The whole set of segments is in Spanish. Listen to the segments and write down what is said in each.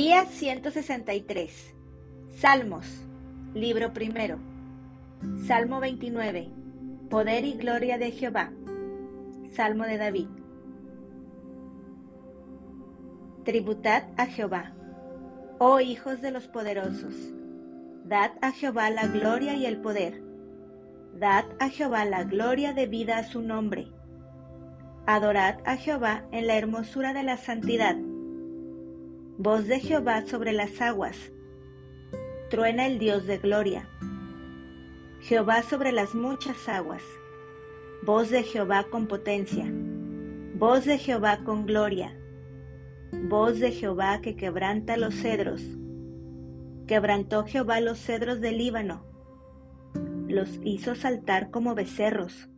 Día 163. Salmos. Libro primero. Salmo 29. Poder y gloria de Jehová. Salmo de David. Tributad a Jehová, oh hijos de los poderosos. Dad a Jehová la gloria y el poder. Dad a Jehová la gloria debida a su nombre. Adorad a Jehová en la hermosura de la santidad Voz de Jehová sobre las aguas. Truena el Dios de gloria. Jehová sobre las muchas aguas. Voz de Jehová con potencia. Voz de Jehová con gloria. Voz de Jehová que quebranta los cedros. Quebrantó Jehová los cedros del Líbano. Los hizo saltar como becerros.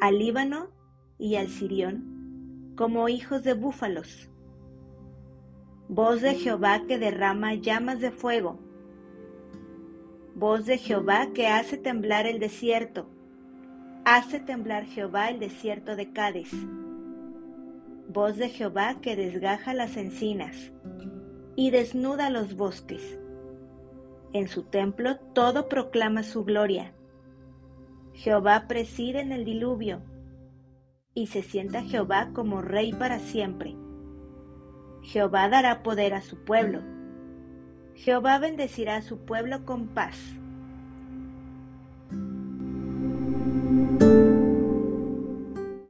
Al Líbano y al Sirión como hijos de búfalos Voz de Jehová que derrama llamas de fuego. Voz de Jehová que hace temblar el desierto. Hace temblar Jehová el desierto de Cádiz. Voz de Jehová que desgaja las encinas y desnuda los bosques. En su templo todo proclama su gloria. Jehová preside en el diluvio y se sienta Jehová como rey para siempre. Jehová dará poder a su pueblo. Jehová bendecirá a su pueblo con paz.